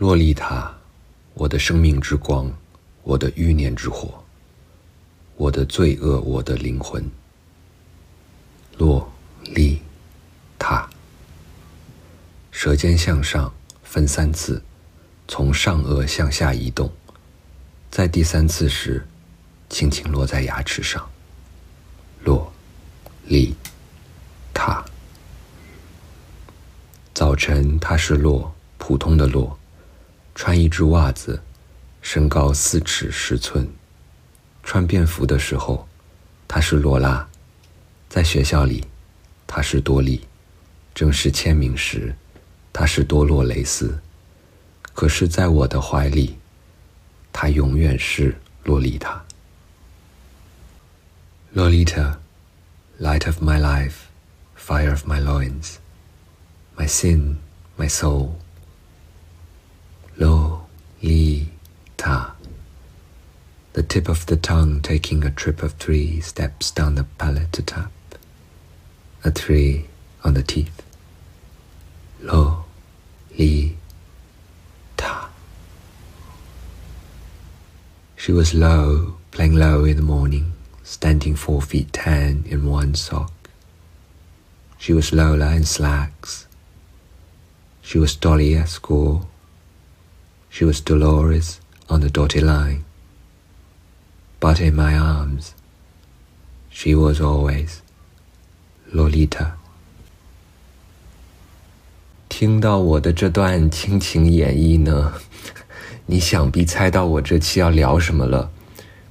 洛丽塔，我的生命之光，我的欲念之火，我的罪恶，我的灵魂。洛丽塔，舌尖向上分三次，从上颚向下移动，在第三次时，轻轻落在牙齿上。洛丽塔，早晨它是洛，普通的洛。穿一只袜子，身高四尺十寸。穿便服的时候，她是罗拉；在学校里，她是多莉；正式签名时，她是多洛雷斯。可是，在我的怀里，她永远是洛丽塔。Lolita, light of my life, fire of my loins, my sin, my soul. Lolita. The tip of the tongue taking a trip of three steps down the palate to tap. A three on the teeth. Lolita. She was low, playing low in the morning, standing four feet ten in one sock. She was Lola in slacks. She was Dolly at school. She was Dolores on the dotted line. But in my arms, she was always Lolita. 听到我的这段倾情演绎呢，你想必猜到我这期要聊什么了。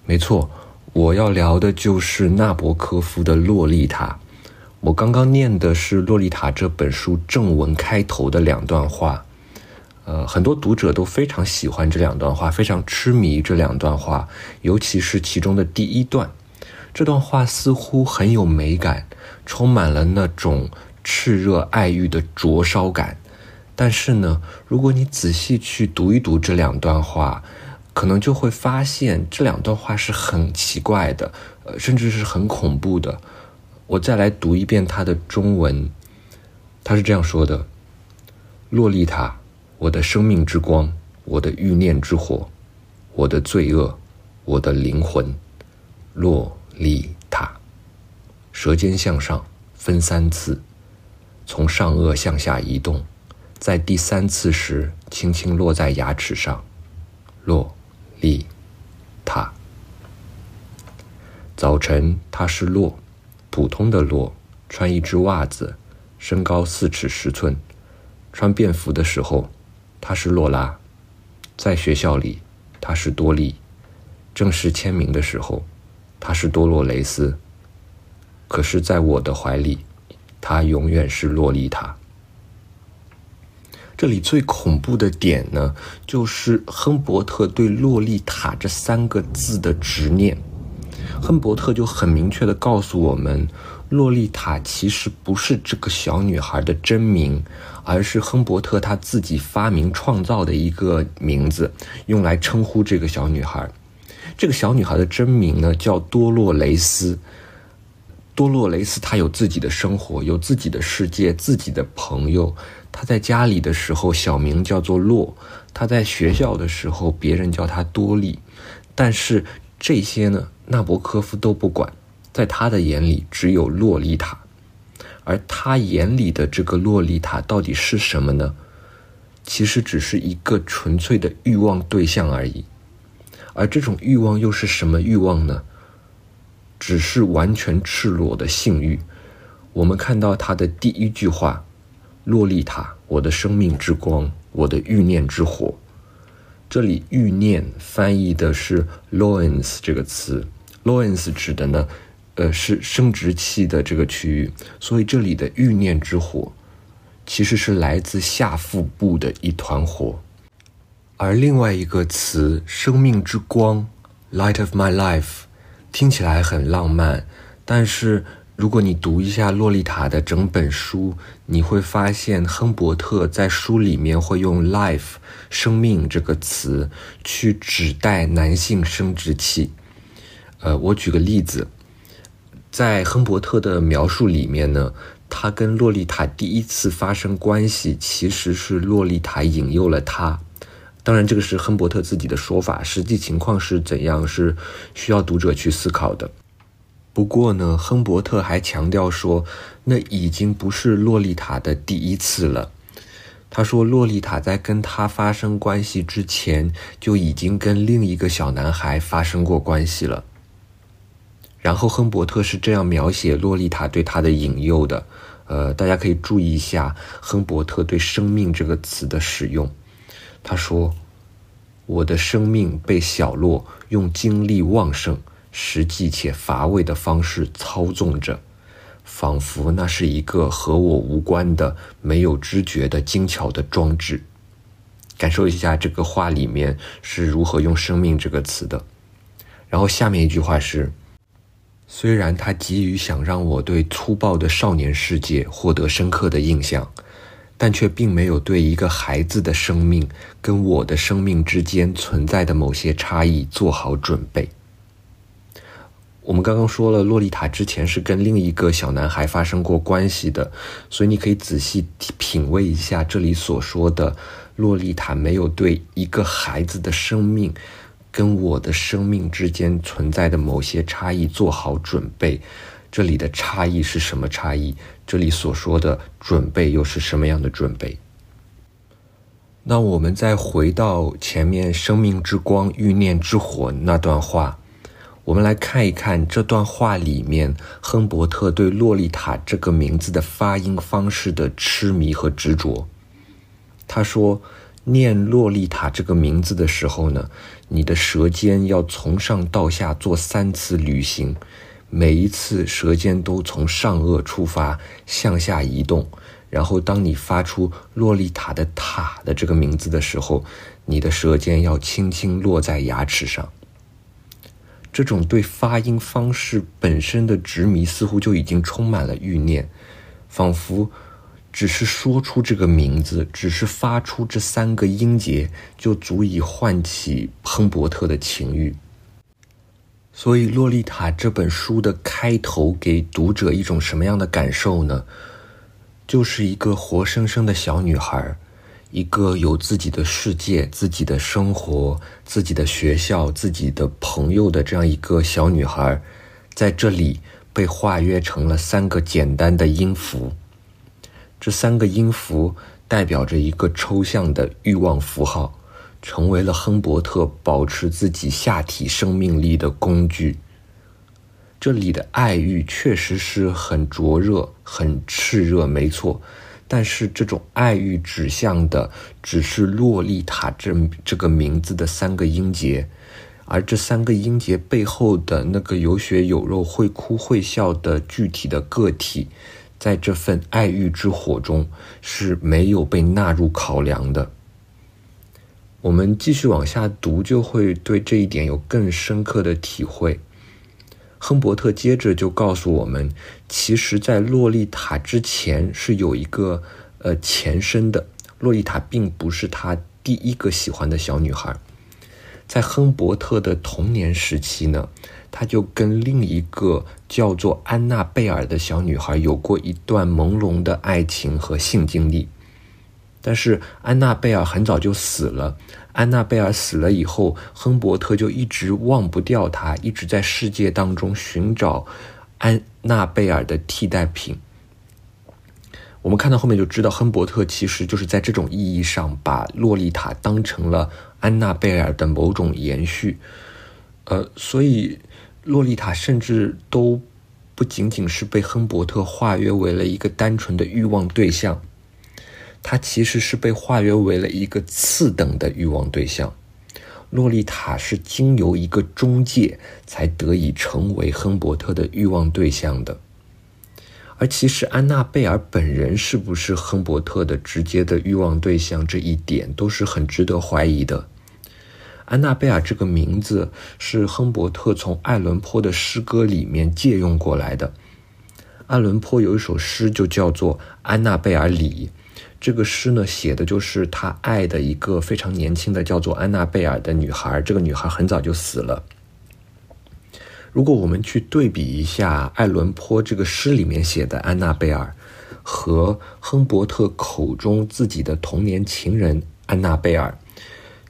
没错，我要聊的就是纳博科夫的《洛丽塔》。我刚刚念的是《洛丽塔》这本书正文开头的两段话。呃，很多读者都非常喜欢这两段话，非常痴迷这两段话，尤其是其中的第一段。这段话似乎很有美感，充满了那种炽热爱欲的灼烧感。但是呢，如果你仔细去读一读这两段话，可能就会发现这两段话是很奇怪的，呃，甚至是很恐怖的。我再来读一遍它的中文，他是这样说的：“洛丽塔。”我的生命之光，我的欲念之火，我的罪恶，我的灵魂，洛丽塔。舌尖向上分三次，从上颚向下移动，在第三次时轻轻落在牙齿上。洛丽塔。早晨，他是洛，普通的洛，穿一只袜子，身高四尺十寸。穿便服的时候。她是洛拉，在学校里，她是多莉；正式签名的时候，她是多洛雷斯。可是，在我的怀里，她永远是洛丽塔。这里最恐怖的点呢，就是亨伯特对“洛丽塔”这三个字的执念。亨伯特就很明确的告诉我们。洛丽塔其实不是这个小女孩的真名，而是亨伯特他自己发明创造的一个名字，用来称呼这个小女孩。这个小女孩的真名呢叫多洛雷斯。多洛雷斯她有自己的生活，有自己的世界，自己的朋友。她在家里的时候小名叫做洛，她在学校的时候别人叫她多莉。但是这些呢，纳博科夫都不管。在他的眼里，只有洛丽塔，而他眼里的这个洛丽塔到底是什么呢？其实只是一个纯粹的欲望对象而已。而这种欲望又是什么欲望呢？只是完全赤裸的性欲。我们看到他的第一句话：“洛丽塔，我的生命之光，我的欲念之火。”这里“欲念”翻译的是 “loins” 这个词，“loins” 指的呢？呃，是生殖器的这个区域，所以这里的欲念之火，其实是来自下腹部的一团火。而另外一个词“生命之光 ”（light of my life） 听起来很浪漫，但是如果你读一下《洛丽塔》的整本书，你会发现亨伯特在书里面会用 “life” 生命这个词去指代男性生殖器。呃，我举个例子。在亨伯特的描述里面呢，他跟洛丽塔第一次发生关系，其实是洛丽塔引诱了他，当然，这个是亨伯特自己的说法，实际情况是怎样，是需要读者去思考的。不过呢，亨伯特还强调说，那已经不是洛丽塔的第一次了。他说，洛丽塔在跟他发生关系之前，就已经跟另一个小男孩发生过关系了。然后，亨伯特是这样描写洛丽塔对他的引诱的。呃，大家可以注意一下亨伯特对“生命”这个词的使用。他说：“我的生命被小洛用精力旺盛、实际且乏味的方式操纵着。”仿佛那是一个和我无关的、没有知觉的精巧的装置。感受一下这个话里面是如何用“生命”这个词的。然后下面一句话是：虽然他急于想让我对粗暴的少年世界获得深刻的印象，但却并没有对一个孩子的生命跟我的生命之间存在的某些差异做好准备。我们刚刚说了，洛丽塔之前是跟另一个小男孩发生过关系的，所以你可以仔细品味一下这里所说的洛丽塔没有对一个孩子的生命跟我的生命之间存在的某些差异做好准备。这里的差异是什么差异？这里所说的准备又是什么样的准备？那我们再回到前面“生命之光，欲念之火”那段话。我们来看一看这段话里面，亨伯特对洛丽塔这个名字的发音方式的痴迷和执着。他说：“念洛丽塔这个名字的时候呢，你的舌尖要从上到下做三次旅行，每一次舌尖都从上颚出发向下移动，然后当你发出洛丽塔的塔的这个名字的时候，你的舌尖要轻轻落在牙齿上。”这种对发音方式本身的执迷，似乎就已经充满了欲念，仿佛只是说出这个名字，只是发出这三个音节，就足以唤起亨伯特的情欲。所以，《洛丽塔》这本书的开头给读者一种什么样的感受呢？就是一个活生生的小女孩。一个有自己的世界、自己的生活、自己的学校、自己的朋友的这样一个小女孩，在这里被化约成了三个简单的音符。这三个音符代表着一个抽象的欲望符号，成为了亨伯特保持自己下体生命力的工具。这里的爱欲确实是很灼热、很炽热，没错。但是这种爱欲指向的只是洛丽塔这这个名字的三个音节，而这三个音节背后的那个有血有肉、会哭会笑的具体的个体，在这份爱欲之火中是没有被纳入考量的。我们继续往下读，就会对这一点有更深刻的体会。亨伯特接着就告诉我们，其实，在洛丽塔之前是有一个呃前身的。洛丽塔并不是他第一个喜欢的小女孩，在亨伯特的童年时期呢，他就跟另一个叫做安娜贝尔的小女孩有过一段朦胧的爱情和性经历。但是安娜贝尔很早就死了。安娜贝尔死了以后，亨伯特就一直忘不掉她，一直在世界当中寻找安娜贝尔的替代品。我们看到后面就知道，亨伯特其实就是在这种意义上把洛丽塔当成了安娜贝尔的某种延续。呃，所以洛丽塔甚至都不仅仅是被亨伯特化约为了一个单纯的欲望对象。它其实是被化约为了一个次等的欲望对象，洛丽塔是经由一个中介才得以成为亨伯特的欲望对象的，而其实安娜贝尔本人是不是亨伯特的直接的欲望对象，这一点都是很值得怀疑的。安娜贝尔这个名字是亨伯特从艾伦坡的诗歌里面借用过来的，艾伦坡有一首诗就叫做《安娜贝尔里》。这个诗呢，写的就是他爱的一个非常年轻的叫做安娜贝尔的女孩。这个女孩很早就死了。如果我们去对比一下艾伦坡这个诗里面写的安娜贝尔，和亨伯特口中自己的童年情人安娜贝尔，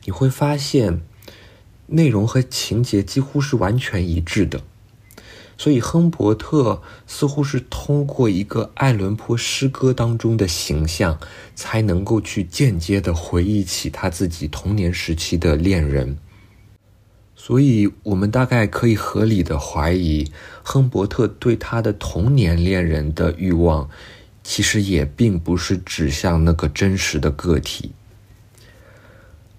你会发现内容和情节几乎是完全一致的。所以，亨伯特似乎是通过一个爱伦坡诗歌当中的形象，才能够去间接的回忆起他自己童年时期的恋人。所以，我们大概可以合理的怀疑，亨伯特对他的童年恋人的欲望，其实也并不是指向那个真实的个体。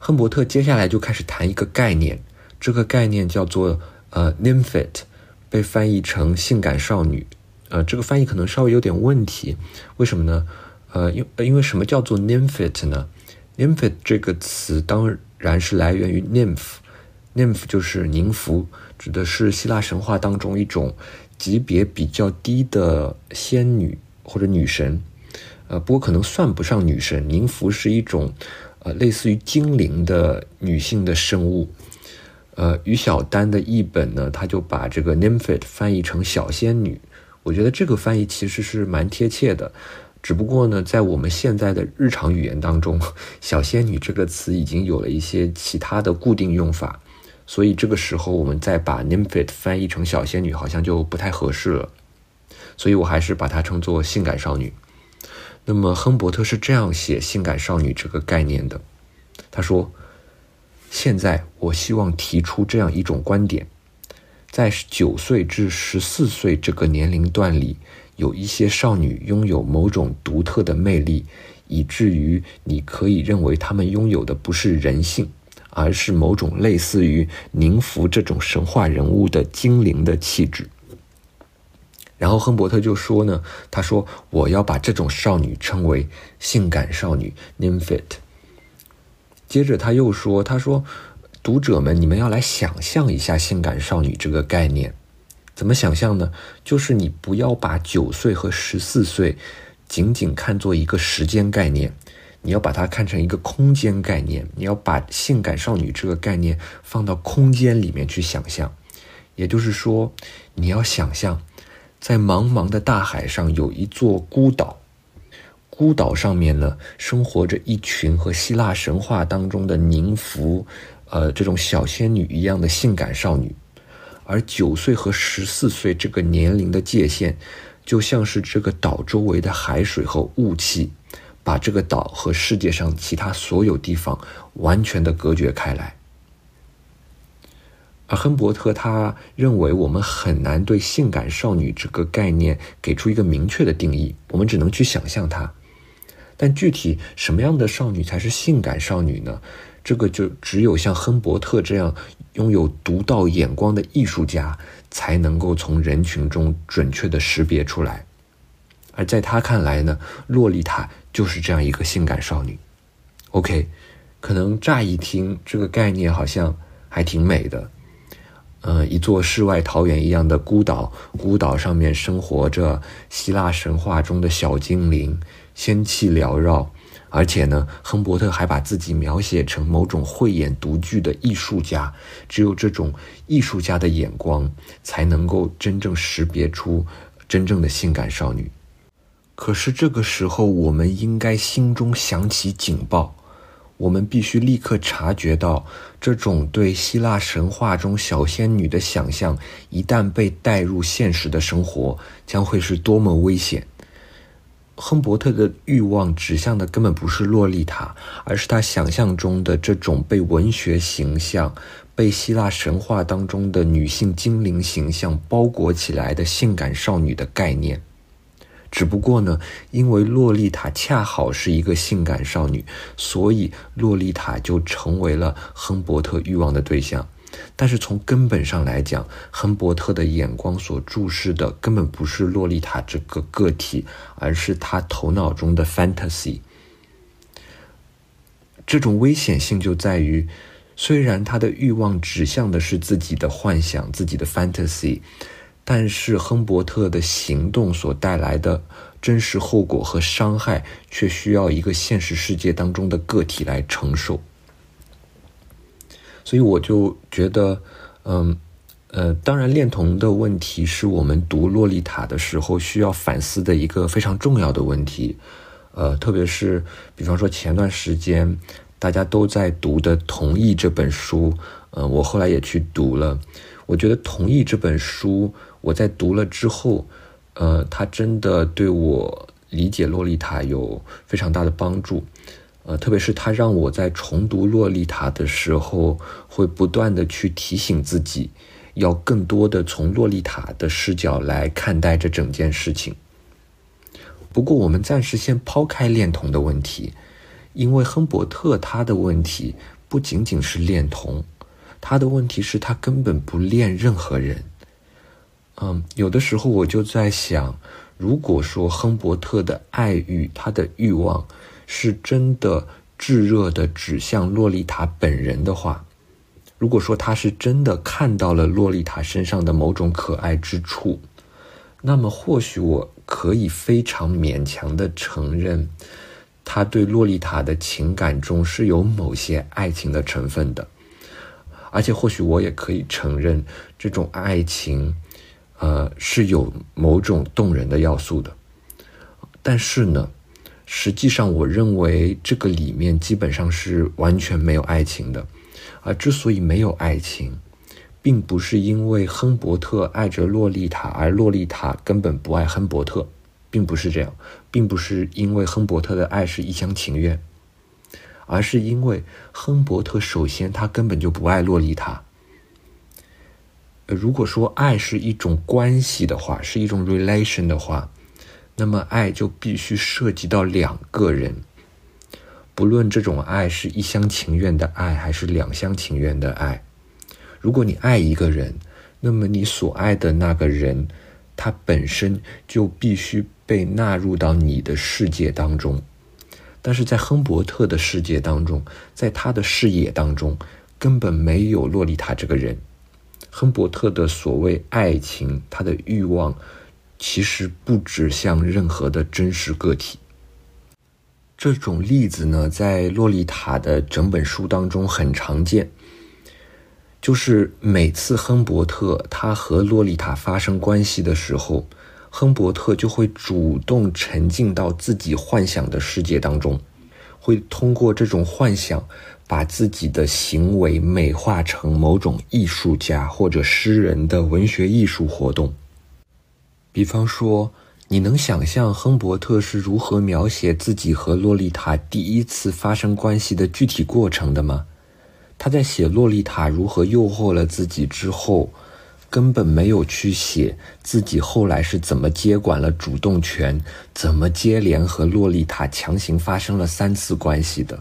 亨伯特接下来就开始谈一个概念，这个概念叫做呃 “nymphet”。被翻译成性感少女，呃，这个翻译可能稍微有点问题，为什么呢？呃，因因为什么叫做 nymphet 呢？nymphet 这个词当然是来源于 nymph，nymph 就是宁芙，指的是希腊神话当中一种级别比较低的仙女或者女神，呃，不过可能算不上女神，宁芙是一种呃类似于精灵的女性的生物。呃，于小丹的译本呢，他就把这个 nymphet 翻译成小仙女。我觉得这个翻译其实是蛮贴切的，只不过呢，在我们现在的日常语言当中，小仙女这个词已经有了一些其他的固定用法，所以这个时候我们再把 nymphet 翻译成小仙女，好像就不太合适了。所以我还是把它称作性感少女。那么亨伯特是这样写性感少女这个概念的，他说。现在，我希望提出这样一种观点：在九岁至十四岁这个年龄段里，有一些少女拥有某种独特的魅力，以至于你可以认为她们拥有的不是人性，而是某种类似于宁芙这种神话人物的精灵的气质。然后亨伯特就说呢：“他说我要把这种少女称为性感少女 （nymphet）。”接着他又说：“他说，读者们，你们要来想象一下性感少女这个概念，怎么想象呢？就是你不要把九岁和十四岁仅仅看作一个时间概念，你要把它看成一个空间概念。你要把性感少女这个概念放到空间里面去想象，也就是说，你要想象，在茫茫的大海上有一座孤岛。”孤岛上面呢，生活着一群和希腊神话当中的宁芙，呃，这种小仙女一样的性感少女，而九岁和十四岁这个年龄的界限，就像是这个岛周围的海水和雾气，把这个岛和世界上其他所有地方完全的隔绝开来。而亨伯特他认为，我们很难对性感少女这个概念给出一个明确的定义，我们只能去想象它。但具体什么样的少女才是性感少女呢？这个就只有像亨伯特这样拥有独到眼光的艺术家才能够从人群中准确的识别出来。而在他看来呢，洛丽塔就是这样一个性感少女。OK，可能乍一听这个概念好像还挺美的。呃，一座世外桃源一样的孤岛，孤岛上面生活着希腊神话中的小精灵。仙气缭绕，而且呢，亨伯特还把自己描写成某种慧眼独具的艺术家。只有这种艺术家的眼光，才能够真正识别出真正的性感少女。可是这个时候，我们应该心中响起警报，我们必须立刻察觉到，这种对希腊神话中小仙女的想象，一旦被带入现实的生活，将会是多么危险。亨伯特的欲望指向的根本不是洛丽塔，而是他想象中的这种被文学形象、被希腊神话当中的女性精灵形象包裹起来的性感少女的概念。只不过呢，因为洛丽塔恰好是一个性感少女，所以洛丽塔就成为了亨伯特欲望的对象。但是从根本上来讲，亨伯特的眼光所注视的根本不是洛丽塔这个个体，而是他头脑中的 fantasy。这种危险性就在于，虽然他的欲望指向的是自己的幻想、自己的 fantasy，但是亨伯特的行动所带来的真实后果和伤害，却需要一个现实世界当中的个体来承受。所以我就觉得，嗯，呃，当然，恋童的问题是我们读《洛丽塔》的时候需要反思的一个非常重要的问题，呃，特别是比方说前段时间大家都在读的《同意》这本书，呃，我后来也去读了。我觉得《同意》这本书，我在读了之后，呃，它真的对我理解洛丽塔有非常大的帮助。呃，特别是它让我在重读洛丽塔的时候，会不断的去提醒自己，要更多的从洛丽塔的视角来看待这整件事情。不过，我们暂时先抛开恋童的问题，因为亨伯特他的问题不仅仅是恋童，他的问题是他根本不恋任何人。嗯，有的时候我就在想，如果说亨伯特的爱欲，他的欲望是真的炙热的指向洛丽塔本人的话，如果说他是真的看到了洛丽塔身上的某种可爱之处，那么或许我。可以非常勉强的承认，他对洛丽塔的情感中是有某些爱情的成分的，而且或许我也可以承认，这种爱情，呃，是有某种动人的要素的。但是呢，实际上我认为这个里面基本上是完全没有爱情的，而之所以没有爱情。并不是因为亨伯特爱着洛丽塔，而洛丽塔根本不爱亨伯特，并不是这样，并不是因为亨伯特的爱是一厢情愿，而是因为亨伯特首先他根本就不爱洛丽塔。如果说爱是一种关系的话，是一种 relation 的话，那么爱就必须涉及到两个人，不论这种爱是一厢情愿的爱，还是两厢情愿的爱。如果你爱一个人，那么你所爱的那个人，他本身就必须被纳入到你的世界当中。但是在亨伯特的世界当中，在他的视野当中，根本没有洛丽塔这个人。亨伯特的所谓爱情，他的欲望，其实不指向任何的真实个体。这种例子呢，在洛丽塔的整本书当中很常见。就是每次亨伯特他和洛丽塔发生关系的时候，亨伯特就会主动沉浸到自己幻想的世界当中，会通过这种幻想，把自己的行为美化成某种艺术家或者诗人的文学艺术活动。比方说，你能想象亨伯特是如何描写自己和洛丽塔第一次发生关系的具体过程的吗？他在写洛丽塔如何诱惑了自己之后，根本没有去写自己后来是怎么接管了主动权，怎么接连和洛丽塔强行发生了三次关系的。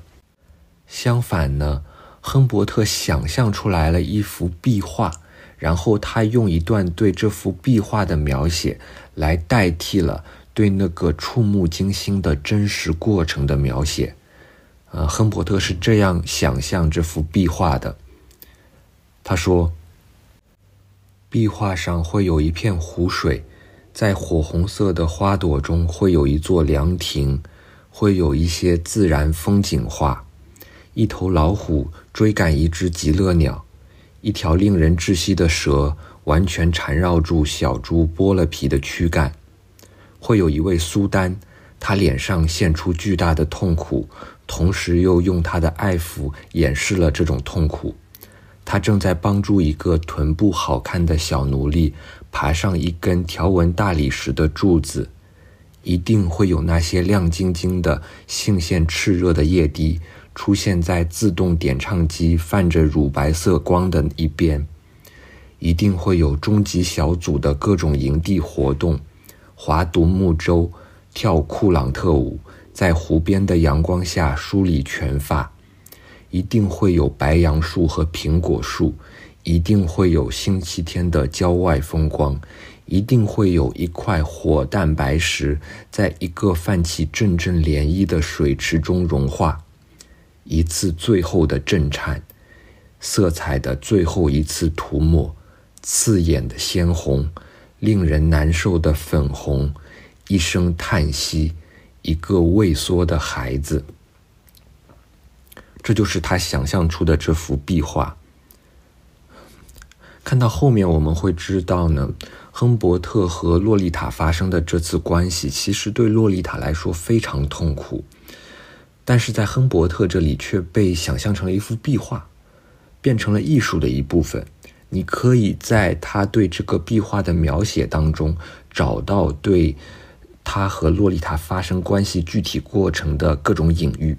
相反呢，亨伯特想象出来了一幅壁画，然后他用一段对这幅壁画的描写来代替了对那个触目惊心的真实过程的描写。呃，亨伯特是这样想象这幅壁画的。他说：“壁画上会有一片湖水，在火红色的花朵中会有一座凉亭，会有一些自然风景画。一头老虎追赶一只极乐鸟，一条令人窒息的蛇完全缠绕住小猪剥了皮的躯干。会有一位苏丹，他脸上现出巨大的痛苦。”同时又用他的爱抚掩饰了这种痛苦。他正在帮助一个臀部好看的小奴隶爬上一根条纹大理石的柱子。一定会有那些亮晶晶的、性腺炽热的液滴出现在自动点唱机泛着乳白色光的一边。一定会有终极小组的各种营地活动，划独木舟，跳库朗特舞。在湖边的阳光下梳理全发，一定会有白杨树和苹果树，一定会有星期天的郊外风光，一定会有一块火蛋白石在一个泛起阵阵涟漪的水池中融化，一次最后的震颤，色彩的最后一次涂抹，刺眼的鲜红，令人难受的粉红，一声叹息。一个畏缩的孩子，这就是他想象出的这幅壁画。看到后面我们会知道呢，亨伯特和洛丽塔发生的这次关系，其实对洛丽塔来说非常痛苦。但是在亨伯特这里却被想象成了一幅壁画，变成了艺术的一部分。你可以在他对这个壁画的描写当中找到对他和洛丽塔发生关系具体过程的各种隐喻。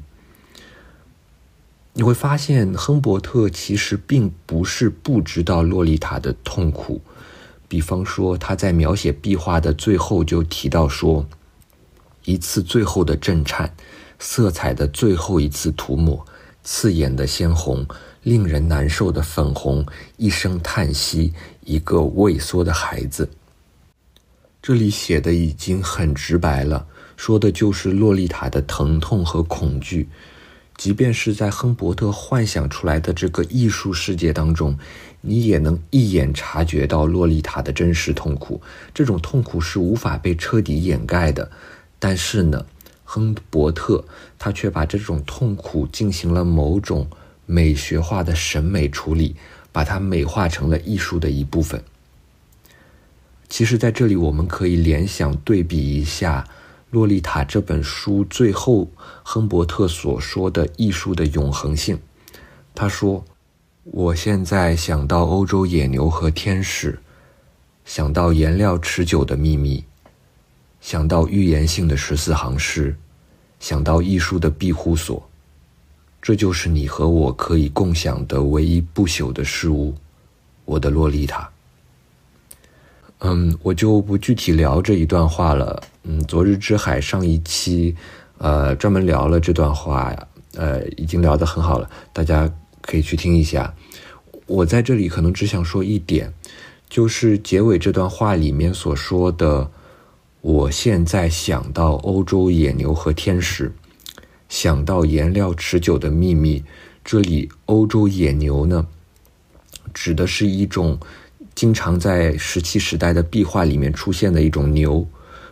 你会发现，亨伯特其实并不是不知道洛丽塔的痛苦。比方说，他在描写壁画的最后就提到说，一次最后的震颤。色彩的最后一次涂抹，刺眼的鲜红，令人难受的粉红，一声叹息，一个畏缩的孩子。这里写的已经很直白了，说的就是洛丽塔的疼痛和恐惧。即便是在亨伯特幻想出来的这个艺术世界当中，你也能一眼察觉到洛丽塔的真实痛苦。这种痛苦是无法被彻底掩盖的，但是呢？亨伯特，他却把这种痛苦进行了某种美学化的审美处理，把它美化成了艺术的一部分。其实，在这里我们可以联想对比一下《洛丽塔》这本书最后亨伯特所说的艺术的永恒性。他说：“我现在想到欧洲野牛和天使，想到颜料持久的秘密。”想到预言性的十四行诗，想到艺术的庇护所，这就是你和我可以共享的唯一不朽的事物，我的洛丽塔。嗯，我就不具体聊这一段话了。嗯，昨日之海上一期，呃，专门聊了这段话，呃，已经聊得很好了，大家可以去听一下。我在这里可能只想说一点，就是结尾这段话里面所说的。我现在想到欧洲野牛和天使，想到颜料持久的秘密。这里欧洲野牛呢，指的是一种经常在石器时代的壁画里面出现的一种牛。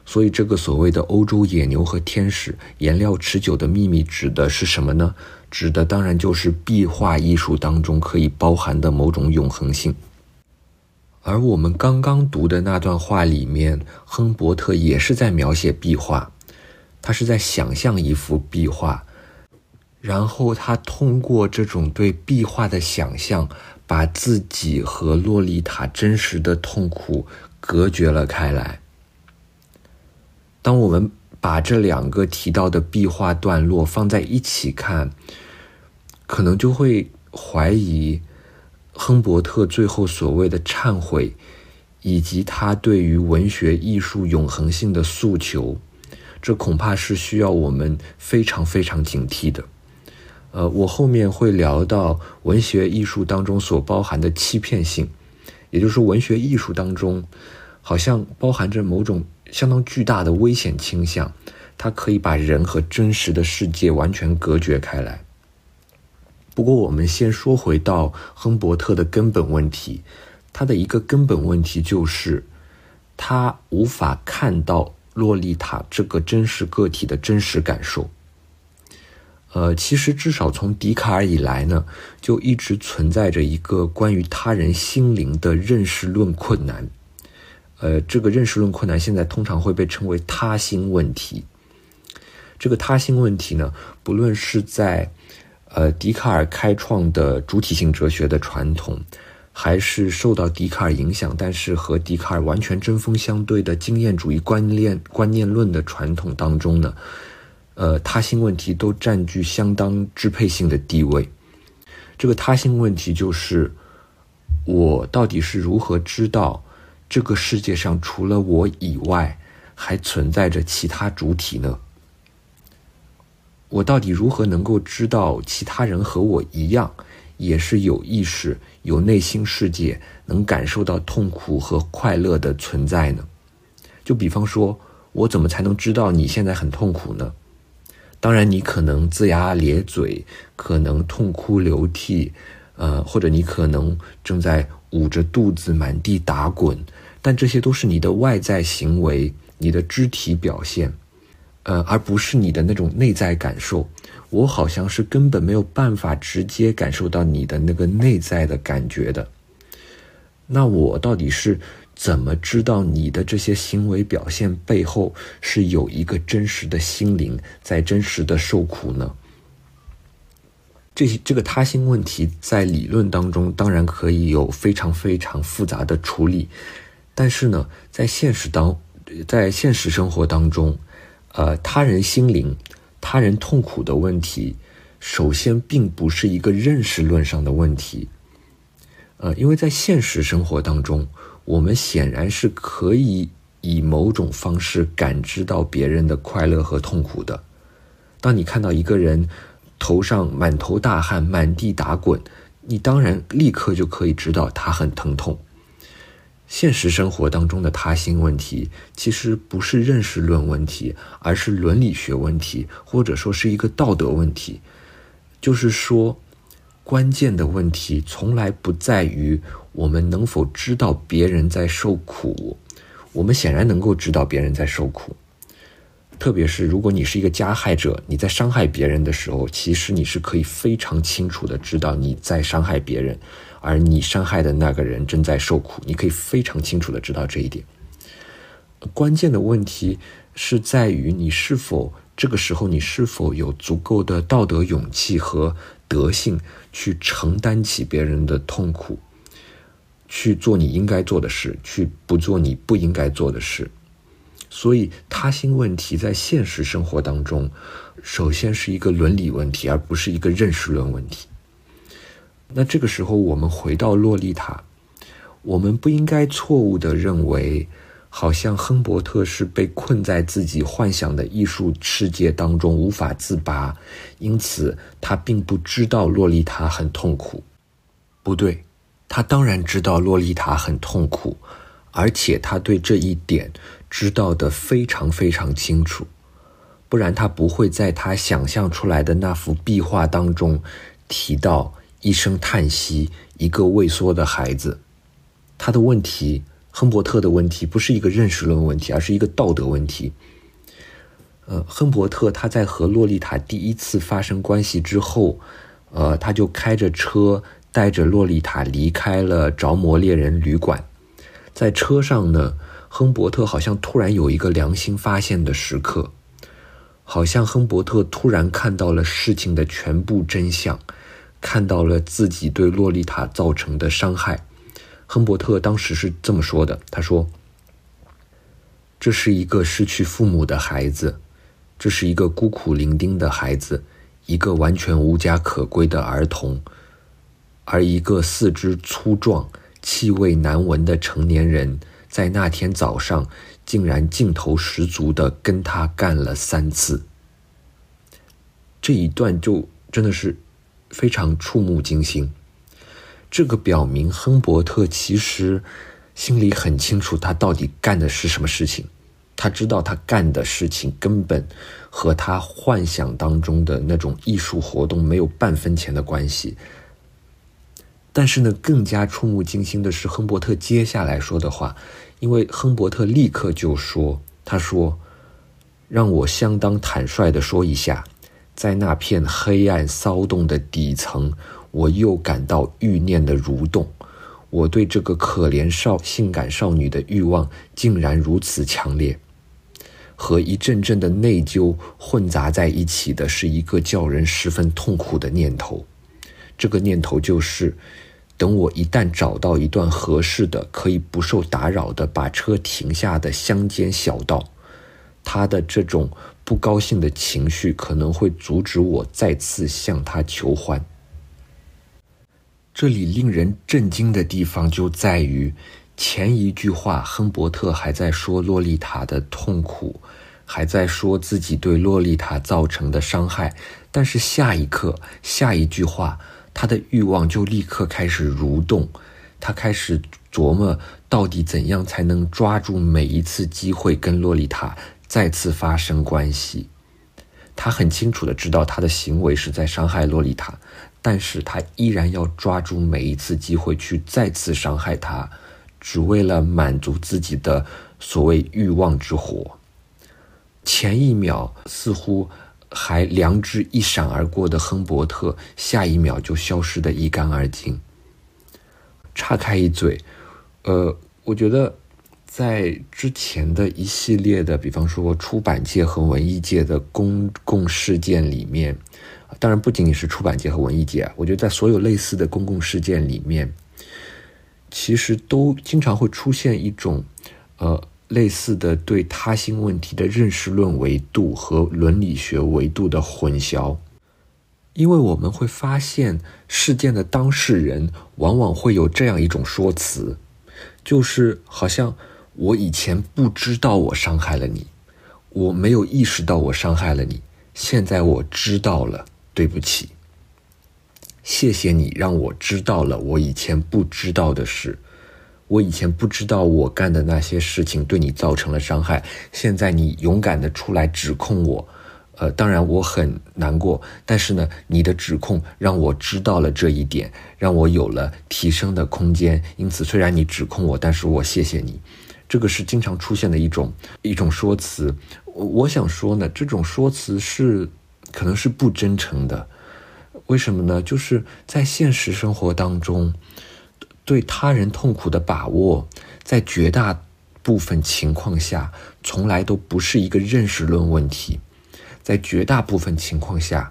所以，这个所谓的欧洲野牛和天使，颜料持久的秘密指的是什么呢？指的当然就是壁画艺术当中可以包含的某种永恒性。而我们刚刚读的那段话里面，亨伯特也是在描写壁画，他是在想象一幅壁画，然后他通过这种对壁画的想象，把自己和洛丽塔真实的痛苦隔绝了开来。当我们把这两个提到的壁画段落放在一起看，可能就会怀疑。亨伯特最后所谓的忏悔，以及他对于文学艺术永恒性的诉求，这恐怕是需要我们非常非常警惕的。呃，我后面会聊到文学艺术当中所包含的欺骗性，也就是文学艺术当中好像包含着某种相当巨大的危险倾向，它可以把人和真实的世界完全隔绝开来。不过，我们先说回到亨伯特的根本问题，他的一个根本问题就是，他无法看到洛丽塔这个真实个体的真实感受。呃，其实至少从笛卡尔以来呢，就一直存在着一个关于他人心灵的认识论困难。呃，这个认识论困难现在通常会被称为他心问题。这个他心问题呢，不论是在呃，笛卡尔开创的主体性哲学的传统，还是受到笛卡尔影响，但是和笛卡尔完全针锋相对的经验主义观念观念论的传统当中呢，呃，他心问题都占据相当支配性的地位。这个他心问题就是：我到底是如何知道这个世界上除了我以外还存在着其他主体呢？我到底如何能够知道其他人和我一样，也是有意识、有内心世界，能感受到痛苦和快乐的存在呢？就比方说，我怎么才能知道你现在很痛苦呢？当然，你可能龇牙咧嘴，可能痛哭流涕，呃，或者你可能正在捂着肚子满地打滚，但这些都是你的外在行为，你的肢体表现。呃，而不是你的那种内在感受，我好像是根本没有办法直接感受到你的那个内在的感觉的。那我到底是怎么知道你的这些行为表现背后是有一个真实的心灵在真实的受苦呢？这些这个他心问题在理论当中当然可以有非常非常复杂的处理，但是呢，在现实当在现实生活当中，呃，他人心灵、他人痛苦的问题，首先并不是一个认识论上的问题，呃，因为在现实生活当中，我们显然是可以以某种方式感知到别人的快乐和痛苦的。当你看到一个人。头上满头大汗，满地打滚，你当然立刻就可以知道他很疼痛。现实生活当中的他心问题，其实不是认识论问题，而是伦理学问题，或者说是一个道德问题。就是说，关键的问题从来不在于我们能否知道别人在受苦，我们显然能够知道别人在受苦。特别是如果你是一个加害者，你在伤害别人的时候，其实你是可以非常清楚的知道你在伤害别人，而你伤害的那个人正在受苦，你可以非常清楚的知道这一点。关键的问题是在于你是否这个时候你是否有足够的道德勇气和德性去承担起别人的痛苦，去做你应该做的事，去不做你不应该做的事。所以，他心问题在现实生活当中，首先是一个伦理问题，而不是一个认识论问题。那这个时候，我们回到洛丽塔，我们不应该错误的认为，好像亨伯特是被困在自己幻想的艺术世界当中无法自拔，因此他并不知道洛丽塔很痛苦。不对，他当然知道洛丽塔很痛苦。而且他对这一点知道的非常非常清楚，不然他不会在他想象出来的那幅壁画当中提到一声叹息，一个畏缩的孩子。他的问题，亨伯特的问题，不是一个认识论问题，而是一个道德问题。呃，亨伯特他在和洛丽塔第一次发生关系之后，呃，他就开着车带着洛丽塔离开了着魔猎人旅馆。在车上呢，亨伯特好像突然有一个良心发现的时刻，好像亨伯特突然看到了事情的全部真相，看到了自己对洛丽塔造成的伤害。亨伯特当时是这么说的：“他说，这是一个失去父母的孩子，这是一个孤苦伶仃的孩子，一个完全无家可归的儿童，而一个四肢粗壮。”气味难闻的成年人，在那天早上竟然劲头十足的跟他干了三次。这一段就真的是非常触目惊心。这个表明亨伯特其实心里很清楚，他到底干的是什么事情。他知道他干的事情根本和他幻想当中的那种艺术活动没有半分钱的关系。但是呢，更加触目惊心的是亨伯特接下来说的话，因为亨伯特立刻就说：“他说，让我相当坦率的说一下，在那片黑暗骚动的底层，我又感到欲念的蠕动。我对这个可怜少性感少女的欲望竟然如此强烈，和一阵阵的内疚混杂在一起的是一个叫人十分痛苦的念头。这个念头就是。”等我一旦找到一段合适的、可以不受打扰的把车停下的乡间小道，他的这种不高兴的情绪可能会阻止我再次向他求欢。这里令人震惊的地方就在于，前一句话亨伯特还在说洛丽塔的痛苦，还在说自己对洛丽塔造成的伤害，但是下一刻，下一句话。他的欲望就立刻开始蠕动，他开始琢磨到底怎样才能抓住每一次机会跟洛丽塔再次发生关系。他很清楚的知道他的行为是在伤害洛丽塔，但是他依然要抓住每一次机会去再次伤害她，只为了满足自己的所谓欲望之火。前一秒似乎。还良知一闪而过的亨伯特，下一秒就消失的一干二净。岔开一嘴，呃，我觉得在之前的一系列的，比方说出版界和文艺界的公共事件里面，当然不仅仅是出版界和文艺界，我觉得在所有类似的公共事件里面，其实都经常会出现一种，呃，类似的对他心问题的认识论维度和伦理学维度的混淆，因为我们会发现事件的当事人往往会有这样一种说辞，就是好像我以前不知道我伤害了你，我没有意识到我伤害了你，现在我知道了。对不起，谢谢你让我知道了我以前不知道的事。我以前不知道我干的那些事情对你造成了伤害，现在你勇敢的出来指控我，呃，当然我很难过，但是呢，你的指控让我知道了这一点，让我有了提升的空间。因此，虽然你指控我，但是我谢谢你。这个是经常出现的一种一种说辞。我想说呢，这种说辞是。可能是不真诚的，为什么呢？就是在现实生活当中，对他人痛苦的把握，在绝大部分情况下，从来都不是一个认识论问题。在绝大部分情况下，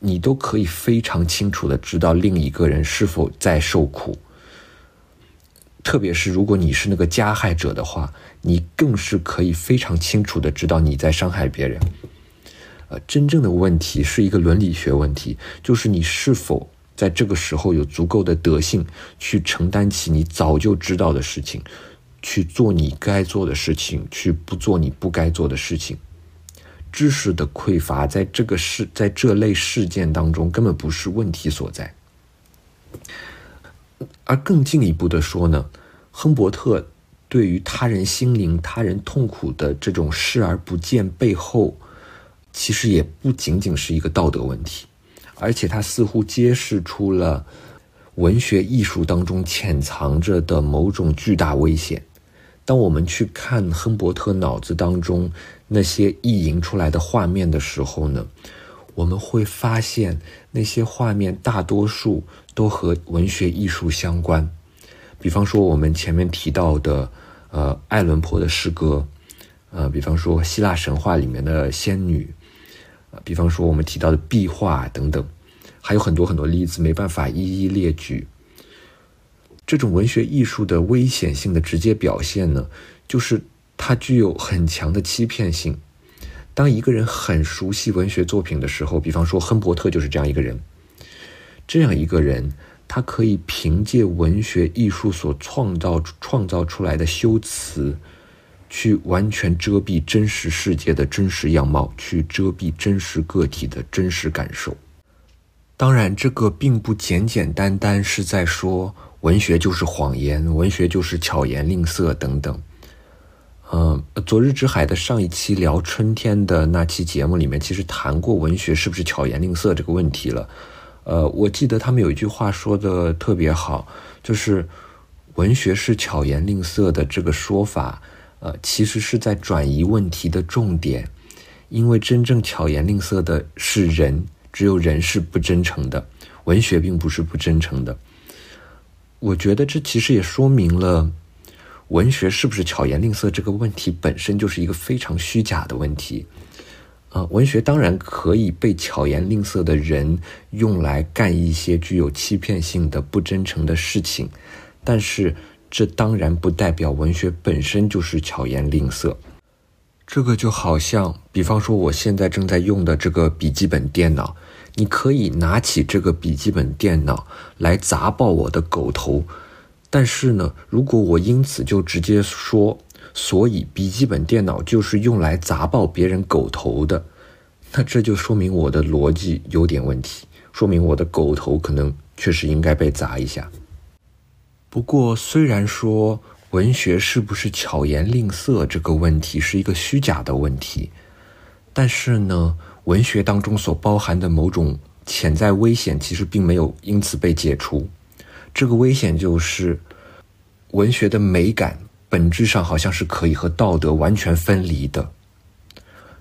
你都可以非常清楚的知道另一个人是否在受苦。特别是如果你是那个加害者的话，你更是可以非常清楚的知道你在伤害别人。呃，真正的问题是一个伦理学问题，就是你是否在这个时候有足够的德性去承担起你早就知道的事情，去做你该做的事情，去不做你不该做的事情。知识的匮乏在这个事在这类事件当中根本不是问题所在。而更进一步的说呢，亨伯特对于他人心灵、他人痛苦的这种视而不见背后。其实也不仅仅是一个道德问题，而且它似乎揭示出了文学艺术当中潜藏着的某种巨大危险。当我们去看亨伯特脑子当中那些意淫出来的画面的时候呢，我们会发现那些画面大多数都和文学艺术相关。比方说我们前面提到的，呃，爱伦坡的诗歌，呃，比方说希腊神话里面的仙女。呃，比方说我们提到的壁画等等，还有很多很多例子，没办法一一列举。这种文学艺术的危险性的直接表现呢，就是它具有很强的欺骗性。当一个人很熟悉文学作品的时候，比方说亨伯特就是这样一个人。这样一个人，他可以凭借文学艺术所创造创造出来的修辞。去完全遮蔽真实世界的真实样貌，去遮蔽真实个体的真实感受。当然，这个并不简简单单是在说文学就是谎言，文学就是巧言令色等等。嗯，昨日之海的上一期聊春天的那期节目里面，其实谈过文学是不是巧言令色这个问题了。呃，我记得他们有一句话说的特别好，就是文学是巧言令色的这个说法。呃，其实是在转移问题的重点，因为真正巧言令色的是人，只有人是不真诚的，文学并不是不真诚的。我觉得这其实也说明了，文学是不是巧言令色这个问题本身就是一个非常虚假的问题。啊，文学当然可以被巧言令色的人用来干一些具有欺骗性的不真诚的事情，但是。这当然不代表文学本身就是巧言令色，这个就好像，比方说我现在正在用的这个笔记本电脑，你可以拿起这个笔记本电脑来砸爆我的狗头，但是呢，如果我因此就直接说，所以笔记本电脑就是用来砸爆别人狗头的，那这就说明我的逻辑有点问题，说明我的狗头可能确实应该被砸一下。不过，虽然说文学是不是巧言令色这个问题是一个虚假的问题，但是呢，文学当中所包含的某种潜在危险其实并没有因此被解除。这个危险就是，文学的美感本质上好像是可以和道德完全分离的。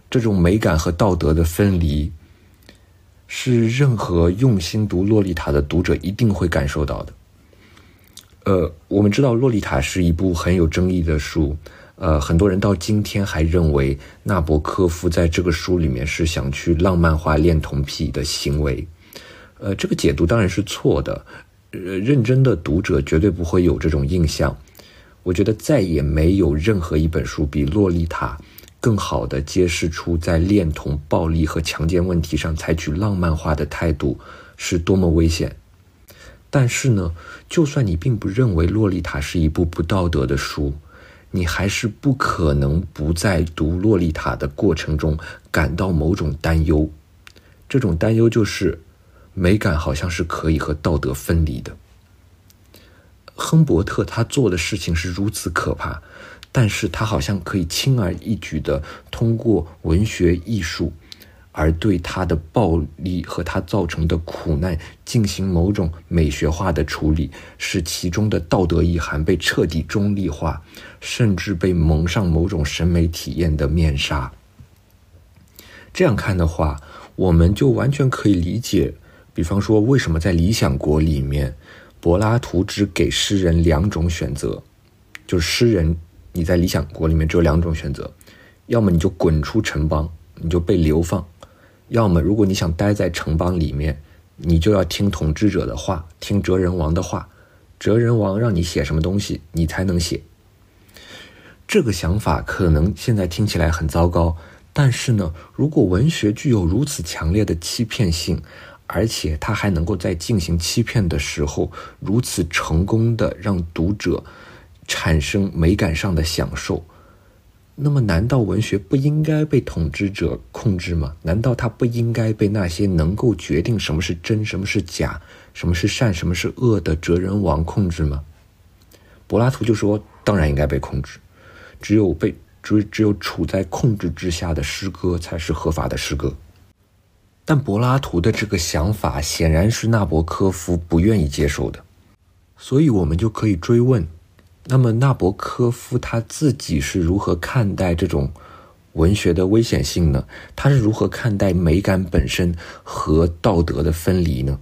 这种美感和道德的分离，是任何用心读《洛丽塔》的读者一定会感受到的。呃，我们知道《洛丽塔》是一部很有争议的书，呃，很多人到今天还认为纳博科夫在这个书里面是想去浪漫化恋童癖的行为，呃，这个解读当然是错的。呃，认真的读者绝对不会有这种印象。我觉得再也没有任何一本书比《洛丽塔》更好的揭示出在恋童、暴力和强奸问题上采取浪漫化的态度是多么危险。但是呢，就算你并不认为《洛丽塔》是一部不道德的书，你还是不可能不在读《洛丽塔》的过程中感到某种担忧。这种担忧就是，美感好像是可以和道德分离的。亨伯特他做的事情是如此可怕，但是他好像可以轻而易举的通过文学艺术。而对他的暴力和他造成的苦难进行某种美学化的处理，使其中的道德意涵被彻底中立化，甚至被蒙上某种审美体验的面纱。这样看的话，我们就完全可以理解，比方说，为什么在《理想国》里面，柏拉图只给诗人两种选择，就是诗人你在《理想国》里面只有两种选择，要么你就滚出城邦，你就被流放。要么，如果你想待在城邦里面，你就要听统治者的话，听哲人王的话。哲人王让你写什么东西，你才能写。这个想法可能现在听起来很糟糕，但是呢，如果文学具有如此强烈的欺骗性，而且他还能够在进行欺骗的时候如此成功的让读者产生美感上的享受。那么，难道文学不应该被统治者控制吗？难道它不应该被那些能够决定什么是真、什么是假、什么是善、什么是恶的哲人王控制吗？柏拉图就说：“当然应该被控制，只有被只只有处在控制之下的诗歌才是合法的诗歌。”但柏拉图的这个想法显然是纳博科夫不愿意接受的，所以我们就可以追问。那么纳博科夫他自己是如何看待这种文学的危险性呢？他是如何看待美感本身和道德的分离呢？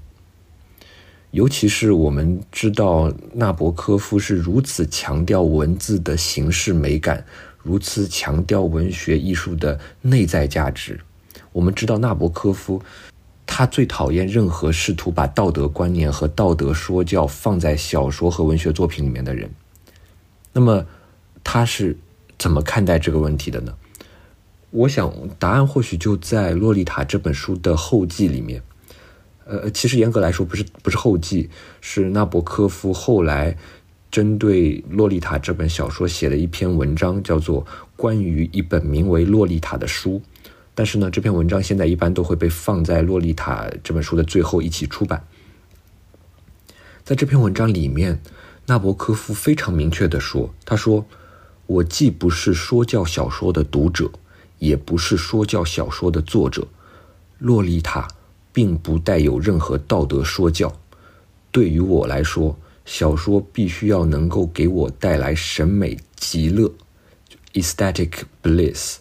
尤其是我们知道纳博科夫是如此强调文字的形式美感，如此强调文学艺术的内在价值。我们知道纳博科夫他最讨厌任何试图把道德观念和道德说教放在小说和文学作品里面的人。那么，他是怎么看待这个问题的呢？我想答案或许就在《洛丽塔》这本书的后记里面。呃，其实严格来说，不是不是后记，是纳博科夫后来针对《洛丽塔》这本小说写的一篇文章，叫做《关于一本名为《洛丽塔》的书》。但是呢，这篇文章现在一般都会被放在《洛丽塔》这本书的最后一起出版。在这篇文章里面。纳博科夫非常明确地说：“他说，我既不是说教小说的读者，也不是说教小说的作者。洛丽塔并不带有任何道德说教。对于我来说，小说必须要能够给我带来审美极乐 （aesthetic bliss）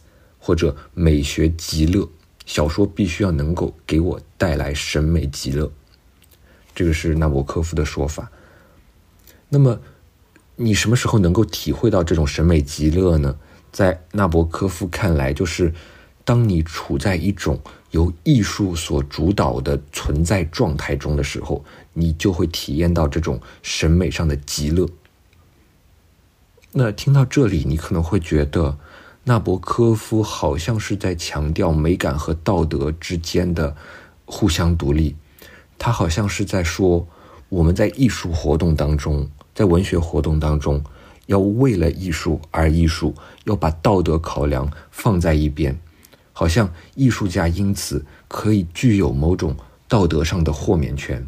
或者美学极乐。小说必须要能够给我带来审美极乐。这个是纳博科夫的说法。”那么，你什么时候能够体会到这种审美极乐呢？在纳博科夫看来，就是当你处在一种由艺术所主导的存在状态中的时候，你就会体验到这种审美上的极乐。那听到这里，你可能会觉得纳博科夫好像是在强调美感和道德之间的互相独立，他好像是在说我们在艺术活动当中。在文学活动当中，要为了艺术而艺术，要把道德考量放在一边，好像艺术家因此可以具有某种道德上的豁免权。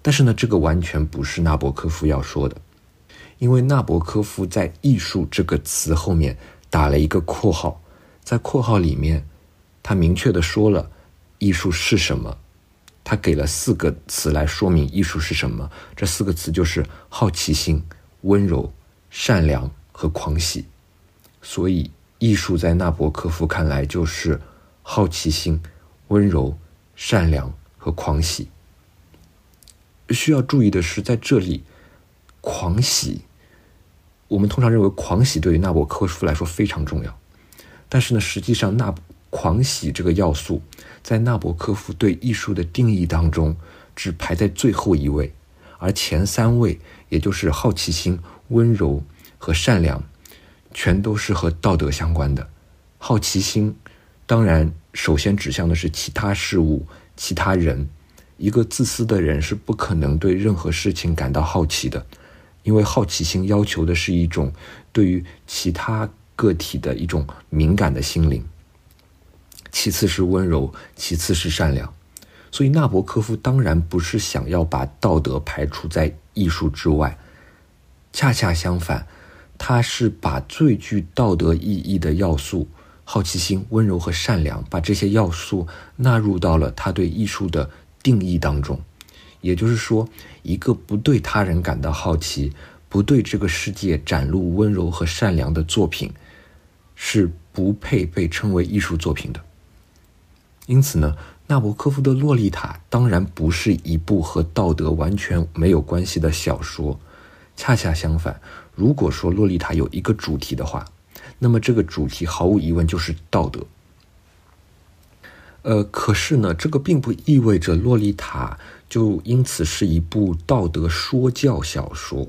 但是呢，这个完全不是纳博科夫要说的，因为纳博科夫在“艺术”这个词后面打了一个括号，在括号里面，他明确的说了艺术是什么。他给了四个词来说明艺术是什么，这四个词就是好奇心、温柔、善良和狂喜。所以，艺术在纳博科夫看来就是好奇心、温柔、善良和狂喜。需要注意的是，在这里，狂喜，我们通常认为狂喜对于纳博科夫来说非常重要，但是呢，实际上纳狂喜这个要素在纳博科夫对艺术的定义当中只排在最后一位，而前三位，也就是好奇心、温柔和善良，全都是和道德相关的。好奇心，当然首先指向的是其他事物、其他人。一个自私的人是不可能对任何事情感到好奇的。因为好奇心要求的是一种对于其他个体的一种敏感的心灵，其次是温柔，其次是善良。所以纳博科夫当然不是想要把道德排除在艺术之外，恰恰相反，他是把最具道德意义的要素——好奇心、温柔和善良，把这些要素纳入到了他对艺术的定义当中。也就是说，一个不对他人感到好奇、不对这个世界展露温柔和善良的作品，是不配被称为艺术作品的。因此呢，纳博科夫的《洛丽塔》当然不是一部和道德完全没有关系的小说。恰恰相反，如果说《洛丽塔》有一个主题的话，那么这个主题毫无疑问就是道德。呃，可是呢，这个并不意味着《洛丽塔》就因此是一部道德说教小说。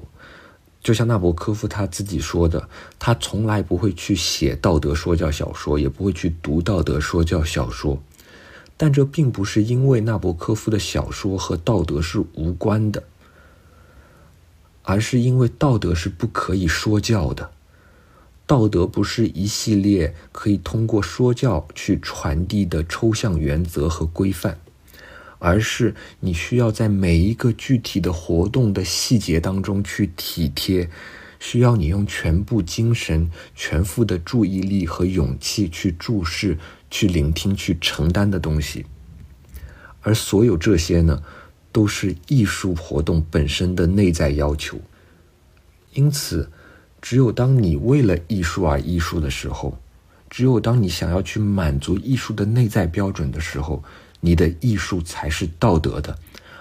就像纳博科夫他自己说的，他从来不会去写道德说教小说，也不会去读道德说教小说。但这并不是因为纳博科夫的小说和道德是无关的，而是因为道德是不可以说教的。道德不是一系列可以通过说教去传递的抽象原则和规范，而是你需要在每一个具体的活动的细节当中去体贴，需要你用全部精神、全副的注意力和勇气去注视、去聆听、去承担的东西。而所有这些呢，都是艺术活动本身的内在要求。因此。只有当你为了艺术而艺术的时候，只有当你想要去满足艺术的内在标准的时候，你的艺术才是道德的；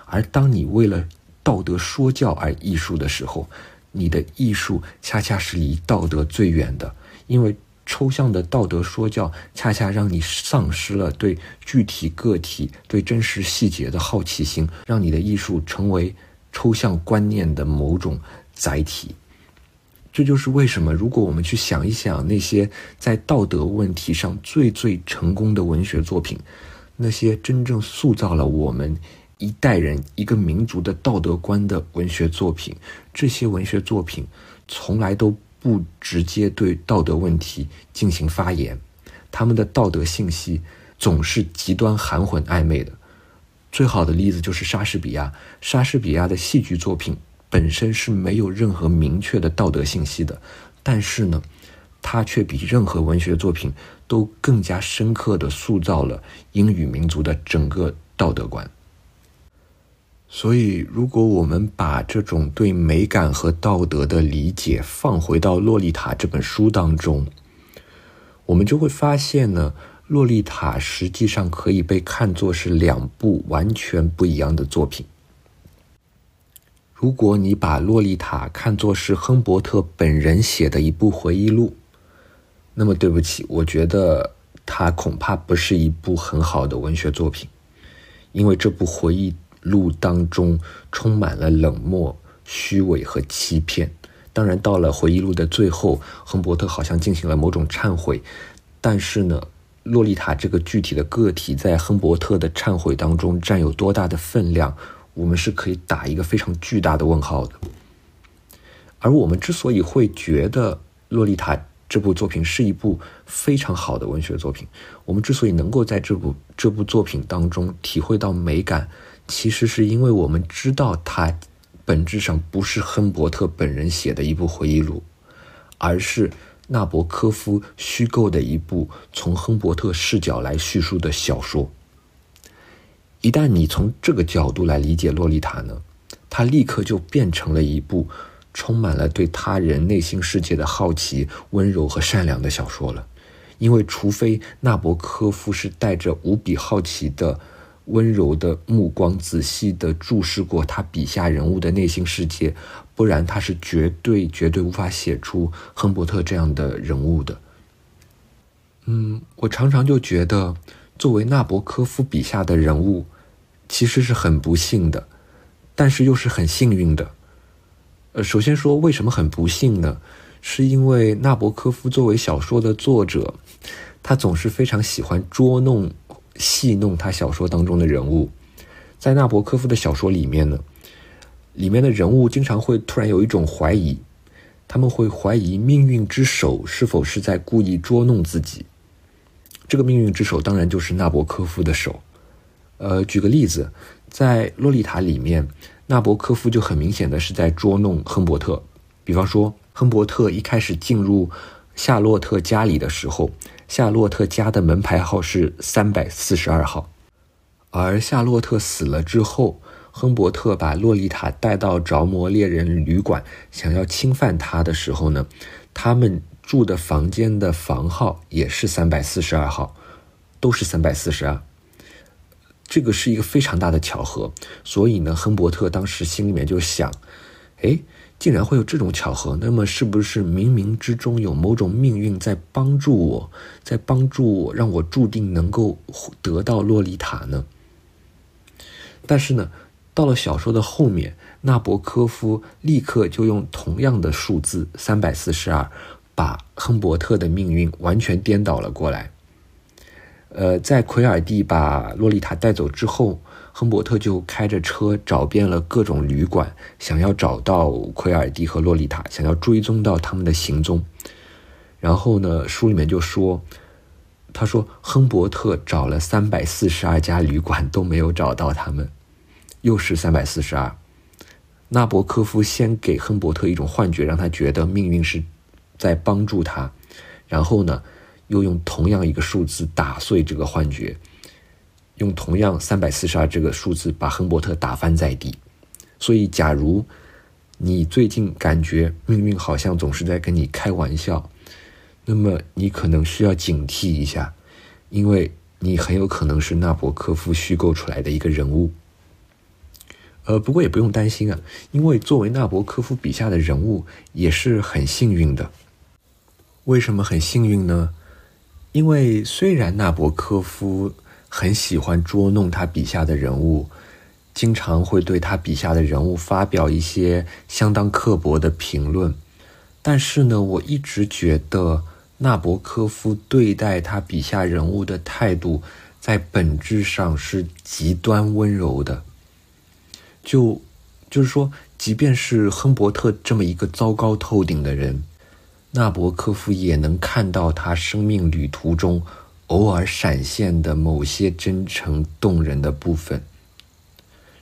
而当你为了道德说教而艺术的时候，你的艺术恰恰是离道德最远的。因为抽象的道德说教，恰恰让你丧失了对具体个体、对真实细节的好奇心，让你的艺术成为抽象观念的某种载体。这就是为什么，如果我们去想一想那些在道德问题上最最成功的文学作品，那些真正塑造了我们一代人、一个民族的道德观的文学作品，这些文学作品从来都不直接对道德问题进行发言，他们的道德信息总是极端含混暧昧的。最好的例子就是莎士比亚，莎士比亚的戏剧作品。本身是没有任何明确的道德信息的，但是呢，它却比任何文学作品都更加深刻的塑造了英语民族的整个道德观。所以，如果我们把这种对美感和道德的理解放回到《洛丽塔》这本书当中，我们就会发现呢，《洛丽塔》实际上可以被看作是两部完全不一样的作品。如果你把《洛丽塔》看作是亨伯特本人写的一部回忆录，那么对不起，我觉得它恐怕不是一部很好的文学作品，因为这部回忆录当中充满了冷漠、虚伪和欺骗。当然，到了回忆录的最后，亨伯特好像进行了某种忏悔，但是呢，洛丽塔这个具体的个体在亨伯特的忏悔当中占有多大的分量？我们是可以打一个非常巨大的问号的，而我们之所以会觉得《洛丽塔》这部作品是一部非常好的文学作品，我们之所以能够在这部这部作品当中体会到美感，其实是因为我们知道它本质上不是亨伯特本人写的一部回忆录，而是纳博科夫虚构的一部从亨伯特视角来叙述的小说。一旦你从这个角度来理解《洛丽塔》呢，它立刻就变成了一部充满了对他人内心世界的好奇、温柔和善良的小说了。因为除非纳博科夫是带着无比好奇的温柔的目光仔细地注视过他笔下人物的内心世界，不然他是绝对绝对无法写出亨伯特这样的人物的。嗯，我常常就觉得，作为纳博科夫笔下的人物，其实是很不幸的，但是又是很幸运的。呃，首先说为什么很不幸呢？是因为纳博科夫作为小说的作者，他总是非常喜欢捉弄。戏弄他小说当中的人物，在纳博科夫的小说里面呢，里面的人物经常会突然有一种怀疑，他们会怀疑命运之手是否是在故意捉弄自己。这个命运之手当然就是纳博科夫的手。呃，举个例子，在《洛丽塔》里面，纳博科夫就很明显的是在捉弄亨伯特。比方说，亨伯特一开始进入夏洛特家里的时候。夏洛特家的门牌号是三百四十二号，而夏洛特死了之后，亨伯特把洛丽塔带到着魔猎人旅馆，想要侵犯她的时候呢，他们住的房间的房号也是三百四十二号，都是三百四十二。这个是一个非常大的巧合，所以呢，亨伯特当时心里面就想，哎。竟然会有这种巧合，那么是不是冥冥之中有某种命运在帮助我，在帮助我，让我注定能够得到洛丽塔呢？但是呢，到了小说的后面，纳博科夫立刻就用同样的数字三百四十二，把亨伯特的命运完全颠倒了过来。呃，在奎尔蒂把洛丽塔带走之后。亨伯特就开着车找遍了各种旅馆，想要找到奎尔蒂和洛丽塔，想要追踪到他们的行踪。然后呢，书里面就说，他说亨伯特找了三百四十二家旅馆都没有找到他们，又是三百四十二。纳博科夫先给亨伯特一种幻觉，让他觉得命运是在帮助他，然后呢，又用同样一个数字打碎这个幻觉。用同样三百四十二这个数字把亨伯特打翻在地，所以，假如你最近感觉命运好像总是在跟你开玩笑，那么你可能需要警惕一下，因为你很有可能是纳博科夫虚构出来的一个人物。呃，不过也不用担心啊，因为作为纳博科夫笔下的人物也是很幸运的。为什么很幸运呢？因为虽然纳博科夫。很喜欢捉弄他笔下的人物，经常会对他笔下的人物发表一些相当刻薄的评论。但是呢，我一直觉得纳博科夫对待他笔下人物的态度，在本质上是极端温柔的。就就是说，即便是亨伯特这么一个糟糕透顶的人，纳博科夫也能看到他生命旅途中。偶尔闪现的某些真诚动人的部分，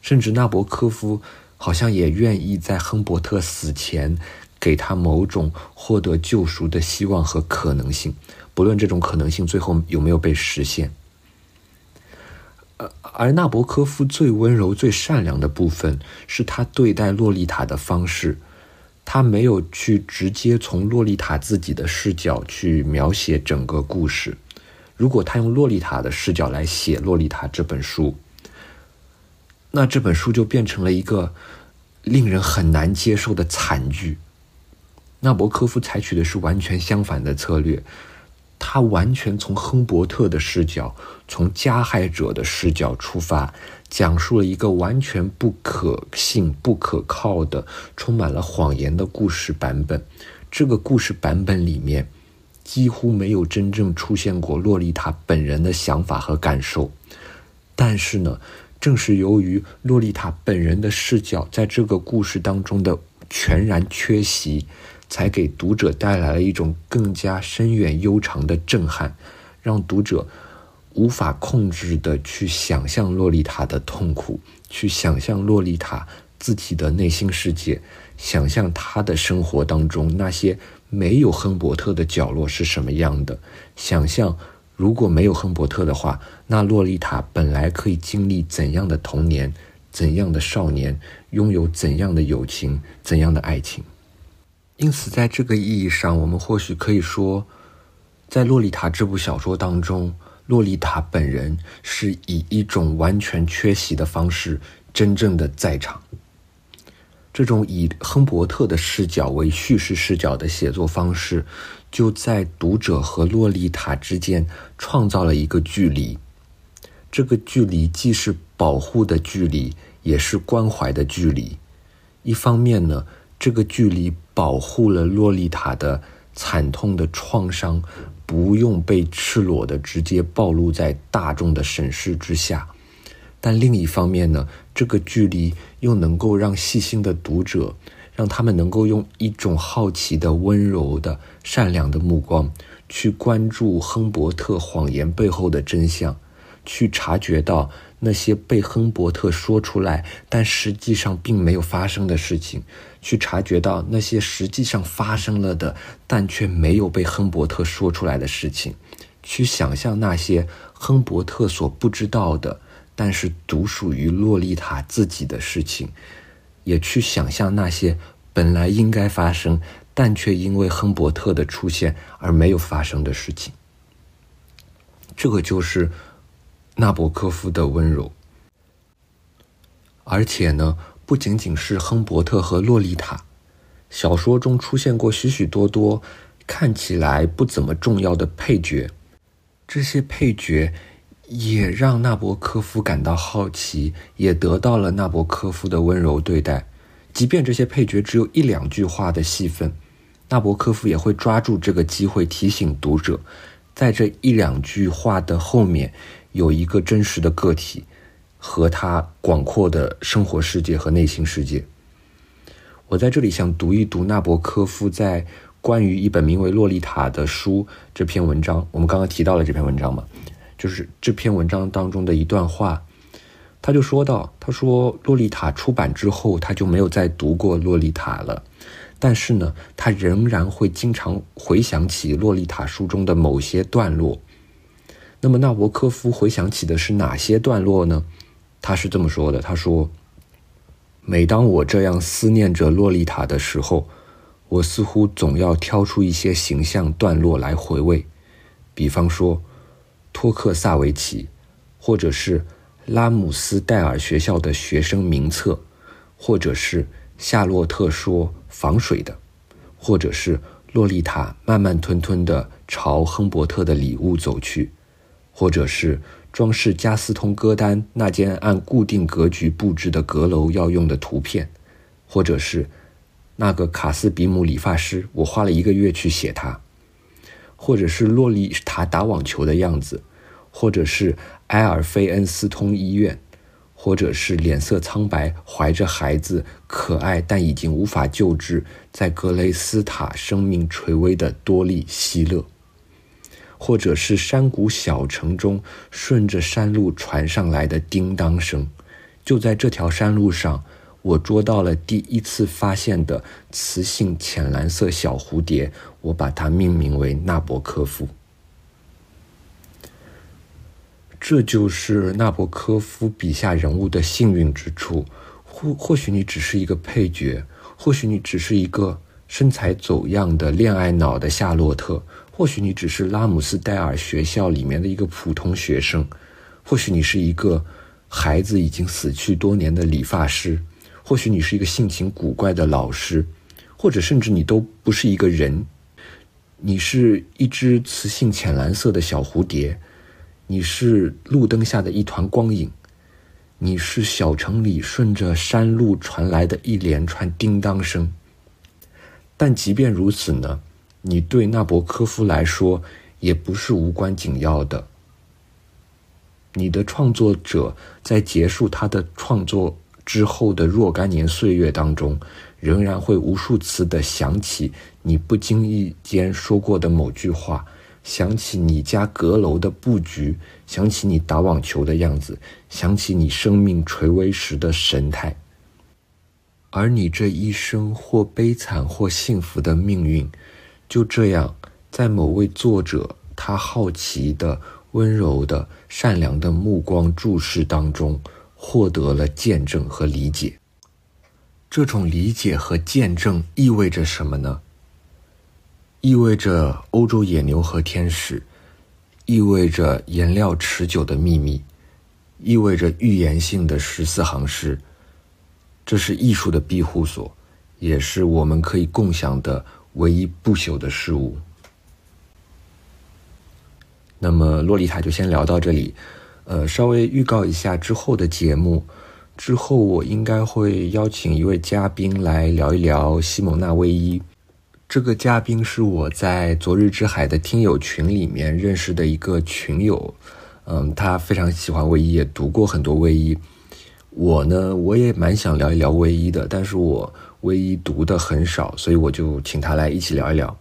甚至纳博科夫好像也愿意在亨伯特死前给他某种获得救赎的希望和可能性，不论这种可能性最后有没有被实现。而纳博科夫最温柔、最善良的部分是他对待洛丽塔的方式，他没有去直接从洛丽塔自己的视角去描写整个故事。如果他用洛丽塔的视角来写《洛丽塔》这本书，那这本书就变成了一个令人很难接受的惨剧。纳博科夫采取的是完全相反的策略，他完全从亨伯特的视角，从加害者的视角出发，讲述了一个完全不可信、不可靠的、充满了谎言的故事版本。这个故事版本里面。几乎没有真正出现过洛丽塔本人的想法和感受，但是呢，正是由于洛丽塔本人的视角在这个故事当中的全然缺席，才给读者带来了一种更加深远悠长的震撼，让读者无法控制的去想象洛丽塔的痛苦，去想象洛丽塔自己的内心世界，想象她的生活当中那些。没有亨伯特的角落是什么样的？想象如果没有亨伯特的话，那洛丽塔本来可以经历怎样的童年，怎样的少年，拥有怎样的友情，怎样的爱情？因此，在这个意义上，我们或许可以说，在《洛丽塔》这部小说当中，洛丽塔本人是以一种完全缺席的方式真正的在场。这种以亨伯特的视角为叙事视角的写作方式，就在读者和洛丽塔之间创造了一个距离。这个距离既是保护的距离，也是关怀的距离。一方面呢，这个距离保护了洛丽塔的惨痛的创伤，不用被赤裸的直接暴露在大众的审视之下。但另一方面呢，这个距离又能够让细心的读者，让他们能够用一种好奇的、温柔的、善良的目光，去关注亨伯特谎言背后的真相，去察觉到那些被亨伯特说出来但实际上并没有发生的事情，去察觉到那些实际上发生了的但却没有被亨伯特说出来的事情，去想象那些亨伯特所不知道的。但是独属于洛丽塔自己的事情，也去想象那些本来应该发生，但却因为亨伯特的出现而没有发生的事情。这个就是纳博科夫的温柔。而且呢，不仅仅是亨伯特和洛丽塔，小说中出现过许许多多看起来不怎么重要的配角，这些配角。也让纳博科夫感到好奇，也得到了纳博科夫的温柔对待。即便这些配角只有一两句话的戏份，纳博科夫也会抓住这个机会提醒读者，在这一两句话的后面有一个真实的个体和他广阔的生活世界和内心世界。我在这里想读一读纳博科夫在关于一本名为《洛丽塔》的书这篇文章。我们刚刚提到了这篇文章嘛？就是这篇文章当中的一段话，他就说到：“他说《洛丽塔》出版之后，他就没有再读过《洛丽塔》了。但是呢，他仍然会经常回想起《洛丽塔》书中的某些段落。那么，纳博科夫回想起的是哪些段落呢？他是这么说的：他说，每当我这样思念着《洛丽塔》的时候，我似乎总要挑出一些形象段落来回味，比方说。”托克萨维奇，或者是拉姆斯戴尔学校的学生名册，或者是夏洛特说防水的，或者是洛丽塔慢慢吞吞地朝亨伯特的礼物走去，或者是装饰加斯通歌单那间按固定格局布置的阁楼要用的图片，或者是那个卡斯比姆理发师，我花了一个月去写它。或者是洛丽塔打网球的样子，或者是埃尔菲恩斯通医院，或者是脸色苍白、怀着孩子、可爱但已经无法救治，在格雷斯塔生命垂危的多利希勒，或者是山谷小城中顺着山路传上来的叮当声，就在这条山路上。我捉到了第一次发现的雌性浅蓝色小蝴蝶，我把它命名为纳博科夫。这就是纳博科夫笔下人物的幸运之处。或或许你只是一个配角，或许你只是一个身材走样的恋爱脑的夏洛特，或许你只是拉姆斯戴尔学校里面的一个普通学生，或许你是一个孩子已经死去多年的理发师。或许你是一个性情古怪的老师，或者甚至你都不是一个人，你是一只雌性浅蓝色的小蝴蝶，你是路灯下的一团光影，你是小城里顺着山路传来的一连串叮当声。但即便如此呢，你对纳博科夫来说也不是无关紧要的。你的创作者在结束他的创作。之后的若干年岁月当中，仍然会无数次的想起你不经意间说过的某句话，想起你家阁楼的布局，想起你打网球的样子，想起你生命垂危时的神态。而你这一生或悲惨或幸福的命运，就这样在某位作者他好奇的、温柔的、善良的目光注视当中。获得了见证和理解，这种理解和见证意味着什么呢？意味着欧洲野牛和天使意味着颜料持久的秘密，意味着预言性的十四行诗。这是艺术的庇护所，也是我们可以共享的唯一不朽的事物。那么，洛丽塔就先聊到这里。呃，稍微预告一下之后的节目，之后我应该会邀请一位嘉宾来聊一聊西蒙娜卫衣。这个嘉宾是我在昨日之海的听友群里面认识的一个群友，嗯，他非常喜欢卫衣，也读过很多卫衣。我呢，我也蛮想聊一聊卫衣的，但是我卫衣读的很少，所以我就请他来一起聊一聊。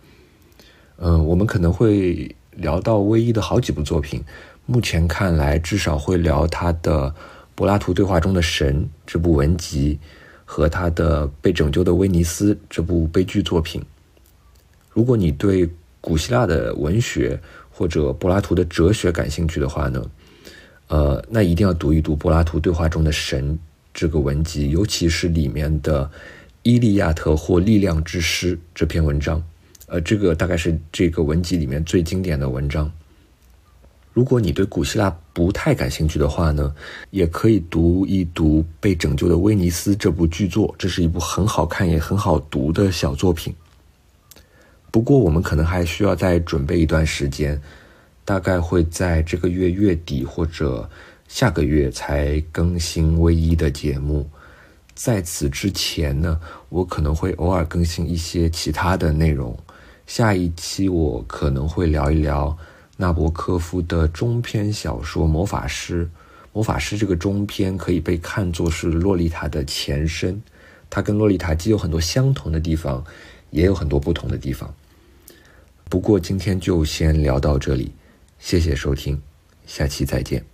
嗯，我们可能会聊到卫衣的好几部作品。目前看来，至少会聊他的柏拉图对话中的神这部文集，和他的被拯救的威尼斯这部悲剧作品。如果你对古希腊的文学或者柏拉图的哲学感兴趣的话呢，呃，那一定要读一读柏拉图对话中的神这个文集，尤其是里面的《伊利亚特或力量之诗》这篇文章。呃，这个大概是这个文集里面最经典的文章。如果你对古希腊不太感兴趣的话呢，也可以读一读《被拯救的威尼斯》这部剧作，这是一部很好看也很好读的小作品。不过我们可能还需要再准备一段时间，大概会在这个月月底或者下个月才更新唯一的节目。在此之前呢，我可能会偶尔更新一些其他的内容。下一期我可能会聊一聊。纳博科夫的中篇小说《魔法师》，《魔法师》这个中篇可以被看作是《洛丽塔》的前身，它跟《洛丽塔》既有很多相同的地方，也有很多不同的地方。不过今天就先聊到这里，谢谢收听，下期再见。